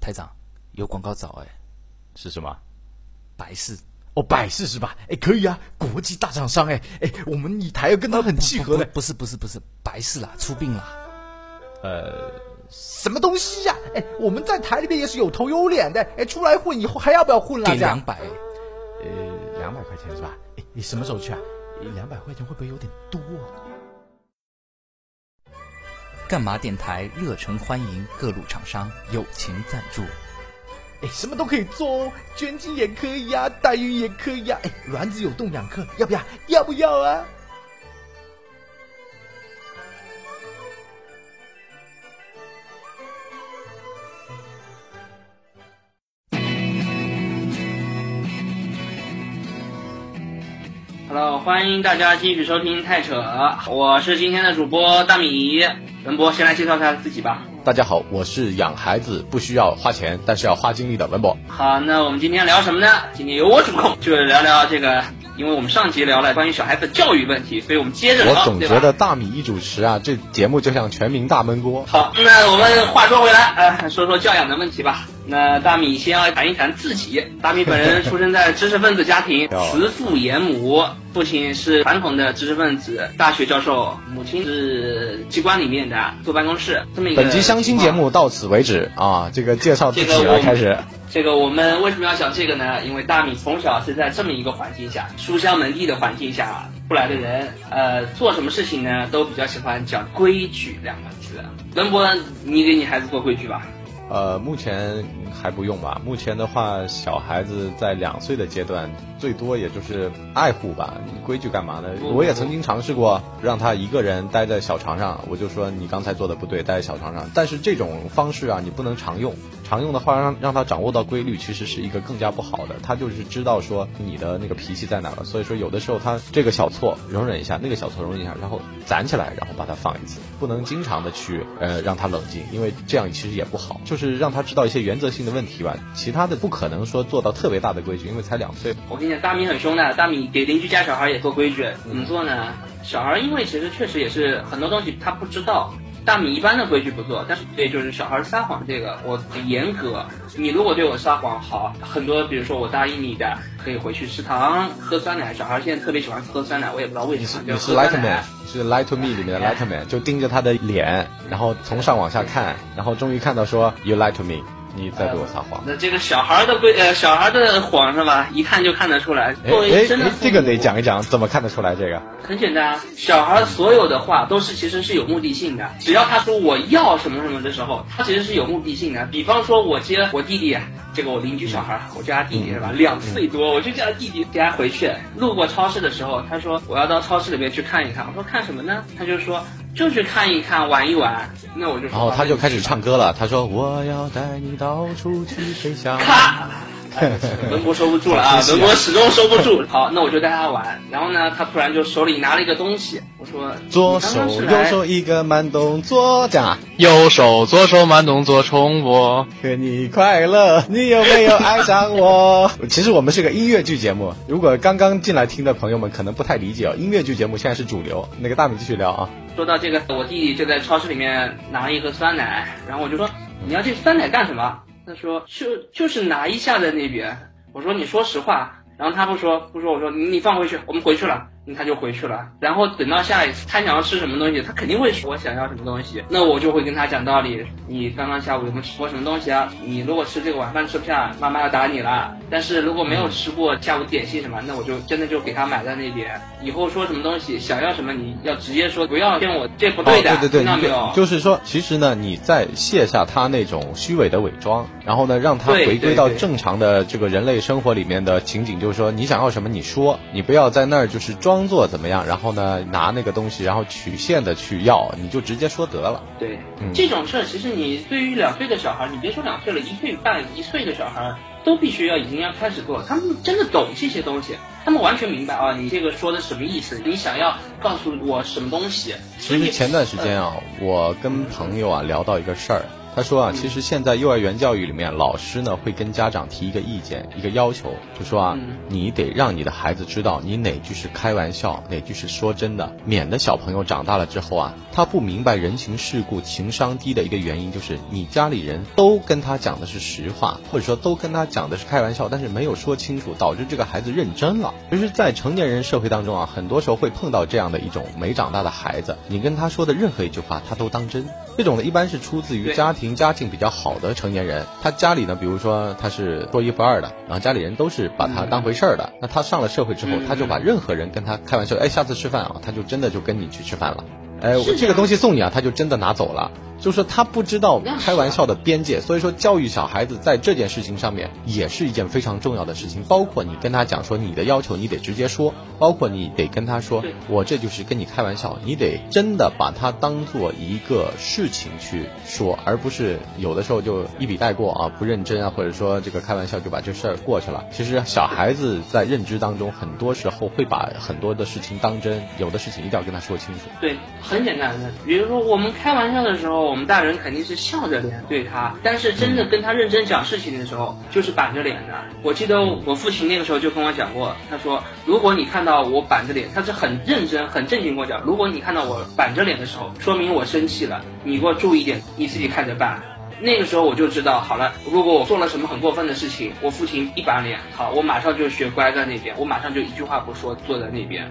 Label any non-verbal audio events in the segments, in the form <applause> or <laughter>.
台长有广告找哎，是什么？百事哦，百事是吧？哎，可以啊，国际大厂商哎哎，我们以台要跟他很契合的。不是不是不是，百事啦，出殡啦。呃，什么东西呀？哎，我们在台里面也是有头有脸的，哎，出来混以后还要不要混了？给两百，呃，两百块钱是吧？哎，你什么时候去啊？两百块钱会不会有点多？干嘛电台热诚欢迎各路厂商友情赞助，哎，什么都可以做哦，捐精也可以呀，代孕也可以呀，哎，卵子有冻两克，要不要？要不要啊？Hello，欢迎大家继续收听太扯，我是今天的主播大米。文博先来介绍一下自己吧。大家好，我是养孩子不需要花钱，但是要花精力的文博。好，那我们今天聊什么呢？今天由我主控，就聊聊这个，因为我们上集聊了关于小孩子教育问题，所以我们接着聊。我总觉得大米一主持啊，这节目就像全民大闷锅。好，那我们话说回来，呃，说说教养的问题吧。那大米先要谈一谈自己。大米本人出生在知识分子家庭，<laughs> 慈父严母，父亲是传统的知识分子，大学教授，母亲是机关里面的坐办公室。这么一个。本集相亲节目到此为止啊，这个介绍自己了，开始。这个我们为什么要讲这个呢？因为大米从小是在这么一个环境下，书香门第的环境下出来的人，呃，做什么事情呢，都比较喜欢讲规矩两个字。文博，你给你孩子做规矩吧。呃，目前还不用吧。目前的话，小孩子在两岁的阶段，最多也就是爱护吧。规矩干嘛呢？我也曾经尝试过让他一个人待在小床上，我就说你刚才做的不对，待在小床上。但是这种方式啊，你不能常用。常用的话，让让他掌握到规律，其实是一个更加不好的。他就是知道说你的那个脾气在哪了。所以说，有的时候他这个小错容忍一下，那个小错容忍一下，然后攒起来，然后把它放一次。不能经常的去呃让他冷静，因为这样其实也不好。就是让他知道一些原则性的问题吧。其他的不可能说做到特别大的规矩，因为才两岁。我跟你讲，大米很凶的。大米给邻居家小孩也做规矩，怎么做呢？小孩因为其实确实也是很多东西他不知道。大米一般的规矩不做，但是对，就是小孩撒谎这个，我很严格。你如果对我撒谎，好，很多，比如说我答应你的，可以回去食堂喝酸奶。小孩现在特别喜欢喝酸奶，我也不知道为什么。你是 Light Man，是 Light to Me 里面的 Light Man，就盯着他的脸，然后从上往下看，然后终于看到说 You Light to Me。你在对我撒谎？那这个小孩的规呃，小孩的谎是吧？一看就看得出来。作为真的，这个得讲一讲，怎么看得出来？这个很简单，小孩所有的话都是其实是有目的性的。只要他说我要什么什么的时候，他其实是有目的性的。比方说，我接我弟弟，这个我邻居小孩，我叫他弟弟是吧？两岁多，我就叫他弟弟给他回去。路过超市的时候，他说我要到超市里面去看一看。我说看什么呢？他就说。就去看一看，玩一玩，那我就。然后他就开始唱歌了。他说：“我要带你到处去飞翔。”咔。<laughs> 文博收不住了啊！文博始终收不住。好，那我就带他玩。然后呢，他突然就手里拿了一个东西。我说：“左手右手一个慢动作，讲右手左手慢动作重播，和你快乐，你有没有爱上我？” <laughs> 其实我们是个音乐剧节目。如果刚刚进来听的朋友们可能不太理解哦，音乐剧节目现在是主流。那个大米继续聊啊。说到这个，我弟弟就在超市里面拿了一盒酸奶，然后我就说：“你要这酸奶干什么？”他说：“就就是拿一下在那边。”我说：“你说实话。”然后他不说不说，我说：“你放回去，我们回去了。”他就回去了，然后等到下一次他想要吃什么东西，他肯定会说我想要什么东西，那我就会跟他讲道理。你刚刚下午有没有吃过什么东西啊？你如果吃这个晚饭吃不下，妈妈要打你了。但是如果没有吃过下午点心什么，那我就真的就给他买在那边。以后说什么东西想要什么，你要直接说，不要骗我，这不对的。对对对，没有？就是说，其实呢，你在卸下他那种虚伪的伪装，然后呢，让他回归到正常的这个人类生活里面的情景，就是说你想要什么你说，你不要在那儿就是装作怎么样，然后。然后呢，拿那个东西，然后曲线的去要，你就直接说得了。对，这种事儿其实你对于两岁的小孩，你别说两岁了，一岁半、一岁的小孩都必须要已经要开始做，他们真的懂这些东西，他们完全明白啊，你这个说的什么意思？你想要告诉我什么东西？其实前段时间啊，我跟朋友啊聊到一个事儿。他说啊，其实现在幼儿园教育里面，老师呢会跟家长提一个意见，一个要求，就说啊，你得让你的孩子知道你哪句是开玩笑，哪句是说真的，免得小朋友长大了之后啊，他不明白人情世故，情商低的一个原因就是你家里人都跟他讲的是实话，或者说都跟他讲的是开玩笑，但是没有说清楚，导致这个孩子认真了。其实，在成年人社会当中啊，很多时候会碰到这样的一种没长大的孩子，你跟他说的任何一句话，他都当真。这种呢，一般是出自于家庭家境比较好的成年人，他家里呢，比如说他是说一不二的，然后家里人都是把他当回事儿的。那他上了社会之后，他就把任何人跟他开玩笑，哎，下次吃饭啊，他就真的就跟你去吃饭了。哎，我这个东西送你啊，他就真的拿走了。就是他不知道开玩笑的边界，所以说教育小孩子在这件事情上面也是一件非常重要的事情。包括你跟他讲说你的要求你得直接说，包括你得跟他说我这就是跟你开玩笑，你得真的把它当做一个事情去说，而不是有的时候就一笔带过啊，不认真啊，或者说这个开玩笑就把这事儿过去了。其实小孩子在认知当中很多时候会把很多的事情当真，有的事情一定要跟他说清楚。对，很简单的，比如说我们开玩笑的时候。我们大人肯定是笑着脸对他，但是真的跟他认真讲事情的时候，就是板着脸的。我记得我父亲那个时候就跟我讲过，他说：“如果你看到我板着脸，他是很认真、很正经跟我讲，如果你看到我板着脸的时候，说明我生气了，你给我注意点，你自己看着办。”那个时候我就知道，好了，如果我做了什么很过分的事情，我父亲一板脸，好，我马上就学乖在那边，我马上就一句话不说，坐在那边。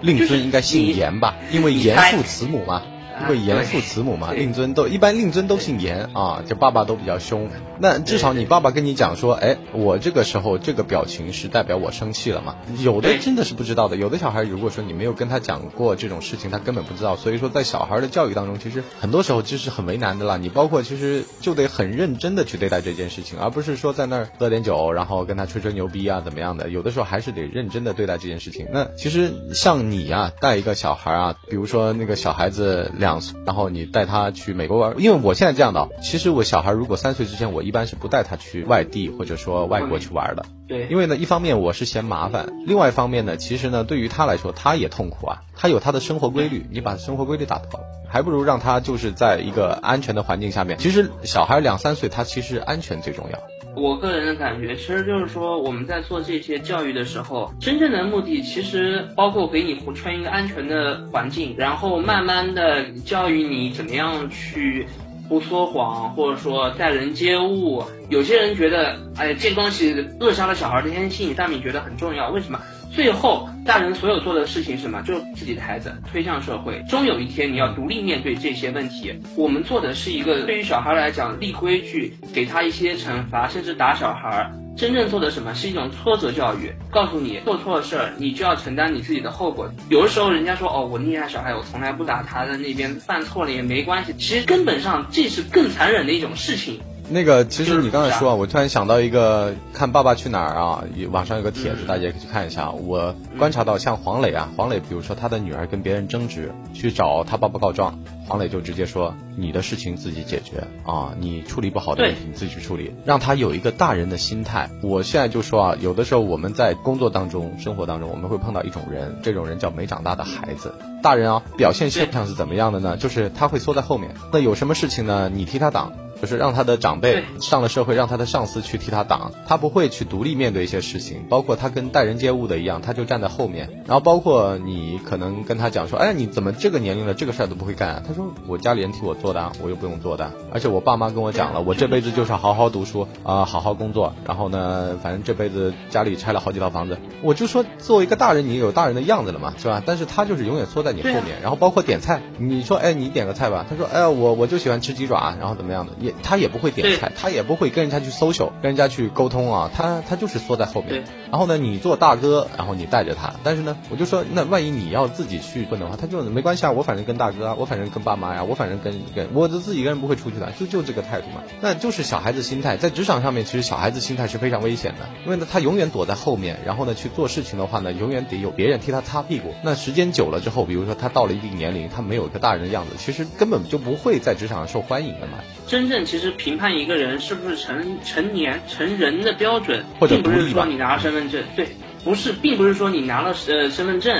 令尊应该姓严吧？因为严父慈母嘛。因为严父慈母嘛，令尊都一般，令尊都姓严啊，就爸爸都比较凶。那至少你爸爸跟你讲说，哎，我这个时候这个表情是代表我生气了嘛？有的真的是不知道的，有的小孩如果说你没有跟他讲过这种事情，他根本不知道。所以说在小孩的教育当中，其实很多时候就是很为难的啦。你包括其实就得很认真的去对待这件事情，而不是说在那儿喝点酒，然后跟他吹吹牛逼啊怎么样的。有的时候还是得认真的对待这件事情。那其实像你啊，带一个小孩啊，比如说那个小孩子两岁，然后你带他去美国玩，因为我现在这样的，其实我小孩如果三岁之前，我一般是不带他去外地或者说外国去玩的。对，因为呢，一方面我是嫌麻烦，另外一方面呢，其实呢，对于他来说，他也痛苦啊，他有他的生活规律，你把生活规律打破了，还不如让他就是在一个安全的环境下面。其实小孩两三岁，他其实安全最重要。我个人的感觉，其实就是说我们在做这些教育的时候，真正的目的其实包括给你穿一个安全的环境，然后慢慢的教育你怎么样去。不说谎，或者说待人接物，有些人觉得，哎，这东西扼杀了小孩的天性，大米觉得很重要。为什么？最后，大人所有做的事情是什么？就自己的孩子推向社会，终有一天你要独立面对这些问题。我们做的是一个对于小孩来讲立规矩，给他一些惩罚，甚至打小孩。真正做的什么是一种挫折教育，告诉你做错了事儿，你就要承担你自己的后果。有的时候人家说哦，我溺爱小孩，我从来不打他的那边犯错了也没关系。其实根本上这是更残忍的一种事情。那个，其实你刚才说啊，我突然想到一个，看《爸爸去哪儿》啊，网上有个帖子，大家也可以去看一下。我观察到，像黄磊啊，黄磊，比如说他的女儿跟别人争执，去找他爸爸告状，黄磊就直接说：“你的事情自己解决啊，你处理不好的问题你自己去处理。”让他有一个大人的心态。我现在就说啊，有的时候我们在工作当中、生活当中，我们会碰到一种人，这种人叫没长大的孩子。大人啊，表现现象是怎么样的呢？就是他会缩在后面，那有什么事情呢？你替他挡。就是让他的长辈上了社会，让他的上司去替他挡，他不会去独立面对一些事情，包括他跟待人接物的一样，他就站在后面。然后包括你可能跟他讲说，哎，你怎么这个年龄了，这个事儿都不会干？他说我家里人替我做的，我又不用做的。而且我爸妈跟我讲了，我这辈子就是好好读书啊，好好工作。然后呢，反正这辈子家里拆了好几套房子，我就说作为一个大人，你有大人的样子了嘛，是吧？但是他就是永远缩在你后面。然后包括点菜，你说哎，你点个菜吧，他说哎，我我就喜欢吃鸡爪，然后怎么样的？他也不会点菜，他也不会跟人家去 social，跟人家去沟通啊，他他就是缩在后面。然后呢，你做大哥，然后你带着他，但是呢，我就说，那万一你要自己去问的话，他就没关系啊，我反正跟大哥啊，我反正跟爸妈呀，我反正跟跟，我就自己一个人不会出去的，就就这个态度嘛。那就是小孩子心态，在职场上面，其实小孩子心态是非常危险的，因为呢，他永远躲在后面，然后呢去做事情的话呢，永远得有别人替他擦屁股。那时间久了之后，比如说他到了一定年龄，他没有一个大人的样子，其实根本就不会在职场上受欢迎的嘛。真正其实评判一个人是不是成成年成人的标准，并不是说你拿了身份证，对，不是，并不是说你拿了呃身份证，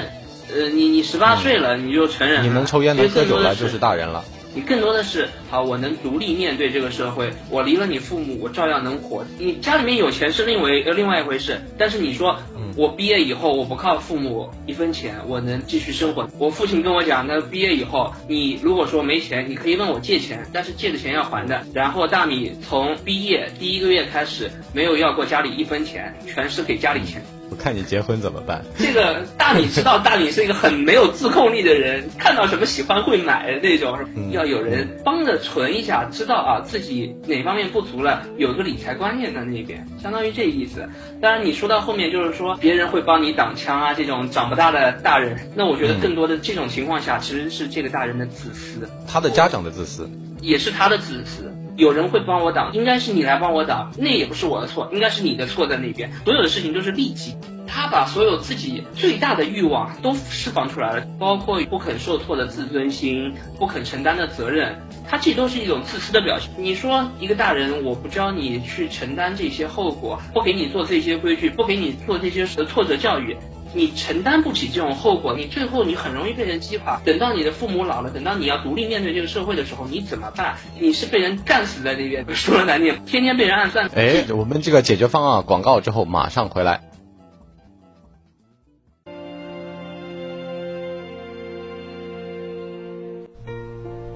呃，你你十八岁了你就成人了，你能抽烟能喝酒了就是大人了。你更多的是好，我能独立面对这个社会，我离了你父母，我照样能活。你家里面有钱是另为呃另外一回事，但是你说我毕业以后我不靠父母一分钱，我能继续生活。我父亲跟我讲，那毕业以后你如果说没钱，你可以问我借钱，但是借的钱要还的。然后大米从毕业第一个月开始没有要过家里一分钱，全是给家里钱。我看你结婚怎么办？这个大米知道，大米是一个很没有自控力的人，看到什么喜欢会买的那种，要有人帮着存一下，知道啊自己哪方面不足了，有个理财观念在那边，相当于这意思。当然你说到后面就是说别人会帮你挡枪啊，这种长不大的大人，那我觉得更多的这种情况下其实是这个大人的自私，他的家长的自私，也是他的自私。有人会帮我挡，应该是你来帮我挡，那也不是我的错，应该是你的错在那边。所有的事情都是利己，他把所有自己最大的欲望都释放出来了，包括不肯受挫的自尊心，不肯承担的责任，他这都是一种自私的表现。你说一个大人，我不教你去承担这些后果，不给你做这些规矩，不给你做这些挫折教育。你承担不起这种后果，你最后你很容易被人击垮。等到你的父母老了，等到你要独立面对这个社会的时候，你怎么办？你是被人干死在那边，<laughs> 说了难听，天天被人暗算。哎，我们这个解决方案广告之后马上回来。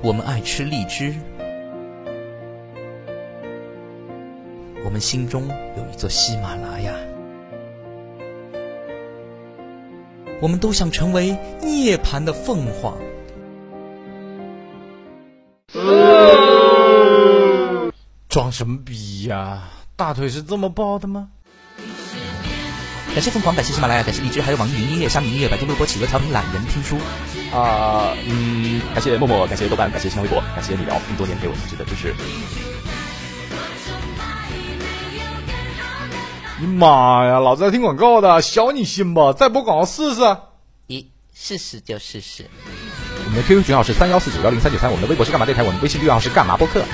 我们爱吃荔枝，我们心中有一座喜马拉雅。我们都想成为涅槃的凤凰。装什么逼呀？大腿是这么抱的吗？感谢凤凰，感谢喜马拉雅，感谢荔枝，还有网易云音乐、虾米音乐、百度微博、企鹅调频、懒人听书。啊，嗯，感谢默默，感谢豆瓣，感谢新浪微博，感谢你聊这么多年给我一直的支持。你妈呀！老子在听广告的，小你心吧！再播广告试试。咦，试试就试试。我们的 QQ 群号是三幺四九幺零三九三，我们的微博是干嘛电台，我们微信订阅号是干嘛播客。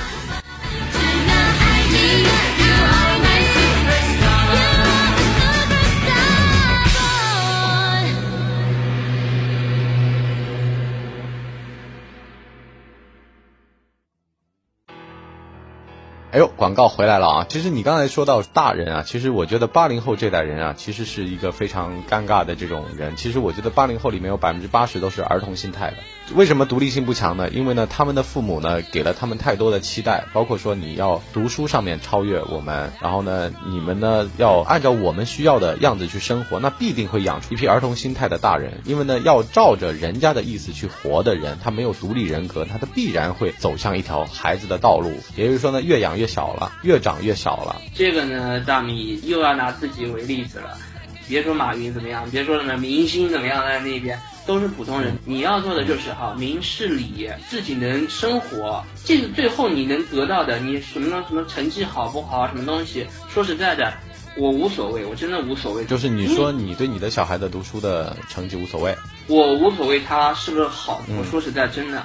哎呦，广告回来了啊！其实你刚才说到大人啊，其实我觉得八零后这代人啊，其实是一个非常尴尬的这种人。其实我觉得八零后里面有百分之八十都是儿童心态的。为什么独立性不强呢？因为呢，他们的父母呢给了他们太多的期待，包括说你要读书上面超越我们，然后呢，你们呢要按照我们需要的样子去生活，那必定会养出一批儿童心态的大人。因为呢，要照着人家的意思去活的人，他没有独立人格，他的必然会走向一条孩子的道路。也就是说呢，越养越小了，越长越小了。这个呢，大米又要拿自己为例子了。别说马云怎么样，别说什么明星怎么样，在那边都是普通人。你要做的就是哈，明事理，自己能生活，这是最后你能得到的。你什么什么成绩好不好，什么东西？说实在的，我无所谓，我真的无所谓。就是你说你对你的小孩的读书的成绩无所谓，我无所谓他是不是好。我说实在，真的。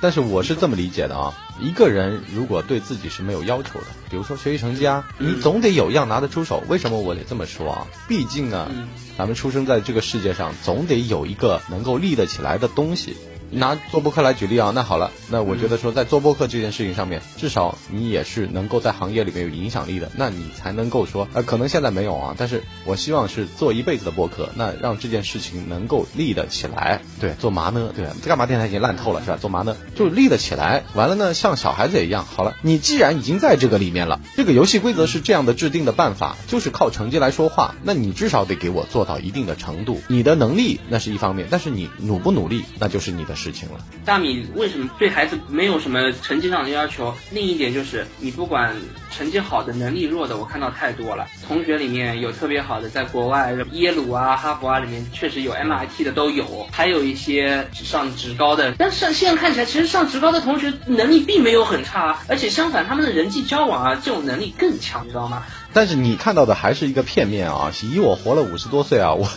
但是我是这么理解的啊，一个人如果对自己是没有要求的，比如说学习成绩啊，你总得有样拿得出手。为什么我得这么说啊？毕竟呢，咱们出生在这个世界上，总得有一个能够立得起来的东西。拿做播客来举例啊，那好了，那我觉得说在做播客这件事情上面，至少你也是能够在行业里面有影响力的，那你才能够说，呃，可能现在没有啊，但是我希望是做一辈子的播客，那让这件事情能够立得起来。对，做嘛呢？对，这干嘛电台已经烂透了是吧？做嘛呢？就立得起来。完了呢，像小孩子也一样，好了，你既然已经在这个里面了，这个游戏规则是这样的制定的办法，就是靠成绩来说话，那你至少得给我做到一定的程度。你的能力那是一方面，但是你努不努力，那就是你的事事情了。大米为什么对孩子没有什么成绩上的要求？另一点就是你不管成绩好的、能力弱的，我看到太多了。同学里面有特别好的，在国外耶鲁啊、哈佛啊里面确实有 MIT 的都有，还有一些上职高的。但是现在看起来，其实上职高的同学能力并没有很差，而且相反，他们的人际交往啊这种能力更强，你知道吗？但是你看到的还是一个片面啊！以我活了五十多岁啊，我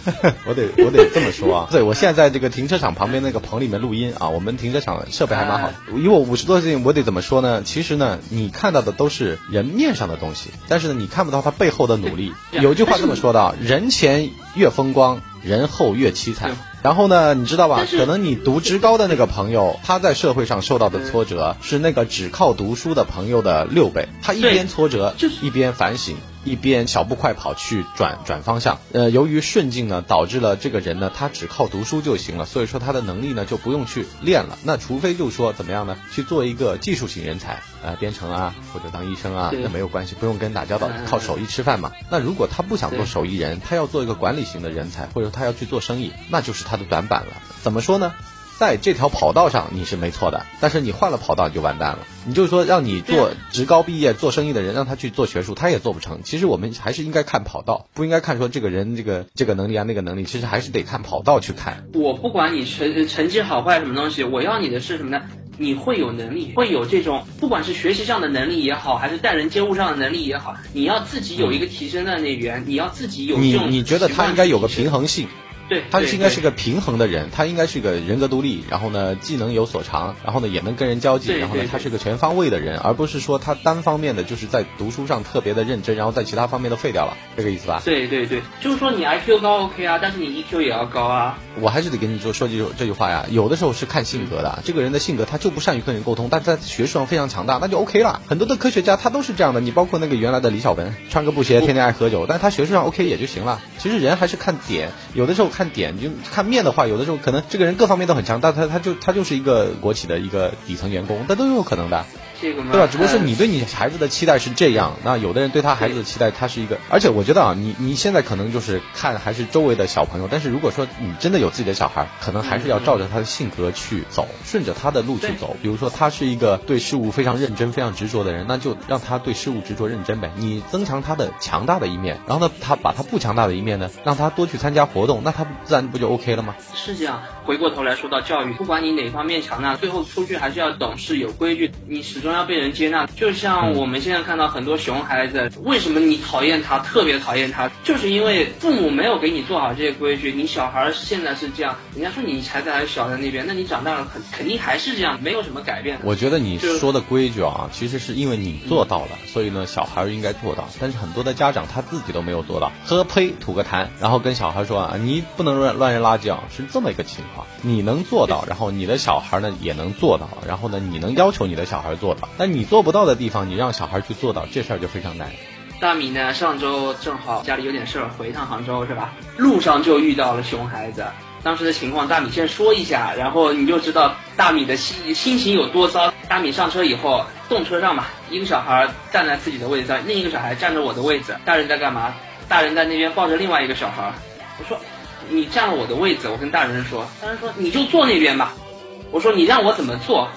我得我得这么说啊！对，我现在在这个停车场旁边那个棚里面录音啊，我们停车场设备还蛮好。以我五十多岁，我得怎么说呢？其实呢，你看到的都是人面上的东西，但是呢，你看不到他背后的努力。<laughs> 有句话这么说的：人前越风光，人后越凄惨。然后呢，你知道吧？可能你读职高的那个朋友，他在社会上受到的挫折是那个只靠读书的朋友的六倍。他一边挫折，就是一边反省。一边小步快跑去转转方向，呃，由于顺境呢，导致了这个人呢，他只靠读书就行了，所以说他的能力呢就不用去练了。那除非就说怎么样呢，去做一个技术型人才，呃，编程啊，或者当医生啊，那没有关系，不用跟人打交道嗯，靠手艺吃饭嘛。那如果他不想做手艺人，他要做一个管理型的人才，或者他要去做生意，那就是他的短板了。怎么说呢？在这条跑道上你是没错的，但是你换了跑道你就完蛋了。你就是说让你做职高毕业做生意的人，让他去做学术，他也做不成。其实我们还是应该看跑道，不应该看说这个人这个这个能力啊那个能力，其实还是得看跑道去看。我不管你成成绩好坏什么东西，我要你的是什么呢？你会有能力，会有这种不管是学习上的能力也好，还是待人接物上的能力也好，你要自己有一个提升的那边，你要自己有你这种你觉得他应该有个平？衡性？对，他对对应该是个平衡的人，他应该是个人格独立，然后呢技能有所长，然后呢也能跟人交际，然后呢他是个全方位的人，而不是说他单方面的就是在读书上特别的认真，然后在其他方面都废掉了，这个意思吧？对对对，就是说你 IQ 高 OK 啊，但是你 EQ 也要高啊。我还是得跟你说说句这句话呀，有的时候是看性格的，这个人的性格他就不善于跟人沟通，但在学术上非常强大，那就 OK 了。很多的科学家他都是这样的，你包括那个原来的李小文，穿个布鞋，天天爱喝酒，但是他学术上 OK 也就行了。其实人还是看点，有的时候看点就看面的话，有的时候可能这个人各方面都很强，但他他就他就是一个国企的一个底层员工，那都有可能的。这个嘛，对吧？只不过是呃你对你孩子的期待是这样，那有的人对他孩子的期待，他是一个，而且我觉得啊，你你现在可能就是看还是周围的小朋友，但是如果说你真的有自己的小孩，可能还是要照着他的性格去走，顺着他的路去对走。比如说他是一个对事物非常认真、非常执着的人，那就让他对事物执着认真呗。你增强他的强大的一面，然后呢，他把他不强大的一面呢，让他多去参加活动，那他自然不就 OK 了吗？是这样。回过头来说到教育，不管你哪方面强大，最后出去还是要懂事、有规矩，你始终要被人接纳。就像我们现在看到很多熊孩子，为什么你讨厌他，特别讨厌他，就是因为父母没有给你做好这些规矩。你小孩现在是这样，人家说你孩子还小在那边，那你长大了肯肯定还是这样，没有什么改变。我觉得你说的规矩啊，其实是因为你做到了，所以呢，小孩儿应该做到。但是很多的家长他自己都没有做到，喝呸吐个痰，然后跟小孩说啊，你不能乱乱扔垃圾啊，是这么一个情况。你能做到，然后你的小孩呢也能做到，然后呢你能要求你的小孩做但你做不到的地方，你让小孩去做到，这事儿就非常难。大米呢，上周正好家里有点事儿，回一趟杭州是吧？路上就遇到了熊孩子。当时的情况，大米先说一下，然后你就知道大米的心心情有多糟。大米上车以后，动车上嘛，一个小孩站在自己的位置上，另一个小孩站着我的位置。大人在干嘛？大人在那边抱着另外一个小孩。我说，你占了我的位置，我跟大人说。大人说，你就坐那边吧。我说，你让我怎么做？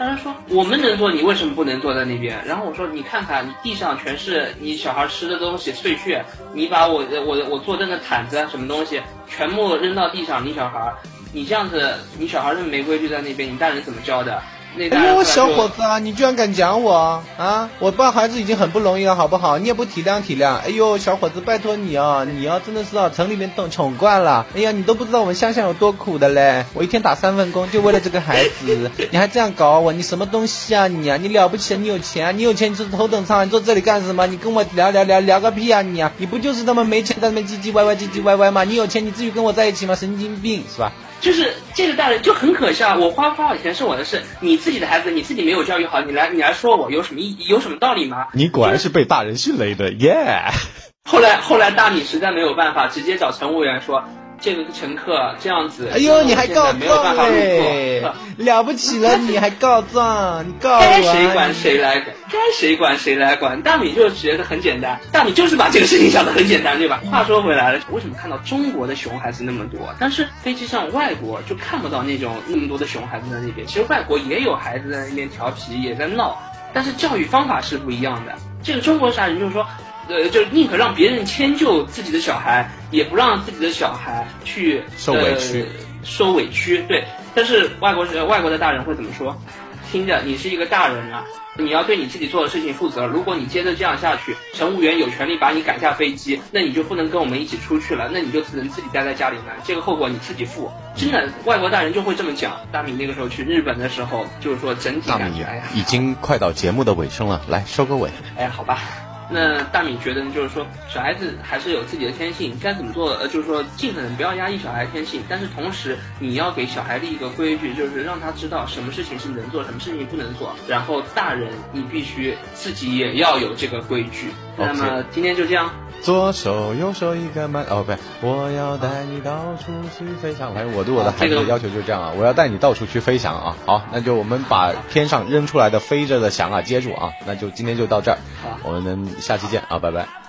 大人说我们能坐，你为什么不能坐在那边？然后我说你看看，你地上全是你小孩吃的东西碎屑，你把我我我坐凳的毯子啊什么东西全部扔到地上，你小孩，你这样子，你小孩这么没规矩在那边，你大人怎么教的？哎呦，小伙子啊，你居然敢讲我啊！我抱孩子已经很不容易了，好不好？你也不体谅体谅。哎呦，小伙子，拜托你啊，你啊真的是啊，城里面懂宠惯了。哎呀，你都不知道我们乡下有多苦的嘞！我一天打三份工，就为了这个孩子，<laughs> 你还这样搞我，你什么东西啊你啊？你了不起啊？你有钱啊？你有钱你就是头等舱，你坐这里干什么？你跟我聊聊聊聊个屁啊你啊！你不就是他妈没钱在那边唧唧歪歪唧唧歪歪吗？你有钱你至于跟我在一起吗？神经病是吧？就是这个大人就很可笑，我花不花我钱是我的事，你自己的孩子你自己没有教育好，你来你来说我有什么意有什么道理吗？你果然是被大人训了一顿，耶！后来后来大米实在没有办法，直接找乘务员说。这个乘客这样子，哎呦，你还告没有办状法入嘞，<laughs> 了不起了，你还告状，你告我、啊？该谁管谁来管，该谁管谁来管。大米就觉得很简单，大米就是把这个事情想得很简单，对吧？话说回来了，为什么看到中国的熊孩子那么多，但是飞机上外国就看不到那种那么多的熊孩子在那边？其实外国也有孩子在那边调皮，也在闹，但是教育方法是不一样的。这个中国啥人就是说。呃，就宁可让别人迁就自己的小孩，也不让自己的小孩去受委屈、呃，受委屈。对，但是外国是外国的大人会怎么说？听着，你是一个大人啊，你要对你自己做的事情负责。如果你接着这样下去，乘务员有权利把你赶下飞机，那你就不能跟我们一起出去了，那你就只能自己待在家里面，这个后果你自己负。真的，外国大人就会这么讲。大米那个时候去日本的时候，就是说整体大米感觉，哎呀，已经快到节目的尾声了，来收个尾。哎，好吧。那大米觉得呢，就是说小孩子还是有自己的天性，该怎么做？呃，就是说尽可能不要压抑小孩天性，但是同时你要给小孩立一个规矩，就是让他知道什么事情是能做，什么事情不能做。然后大人你必须自己也要有这个规矩。那么今天就这样。左手右手一个慢哦，不对，我要带你到处去飞翔。反正我对我的孩子的要求就是这样啊，我要带你到处去飞翔啊。好，那就我们把天上扔出来的飞着的翔啊接住啊。那就今天就到这儿，我们下期见啊，拜拜。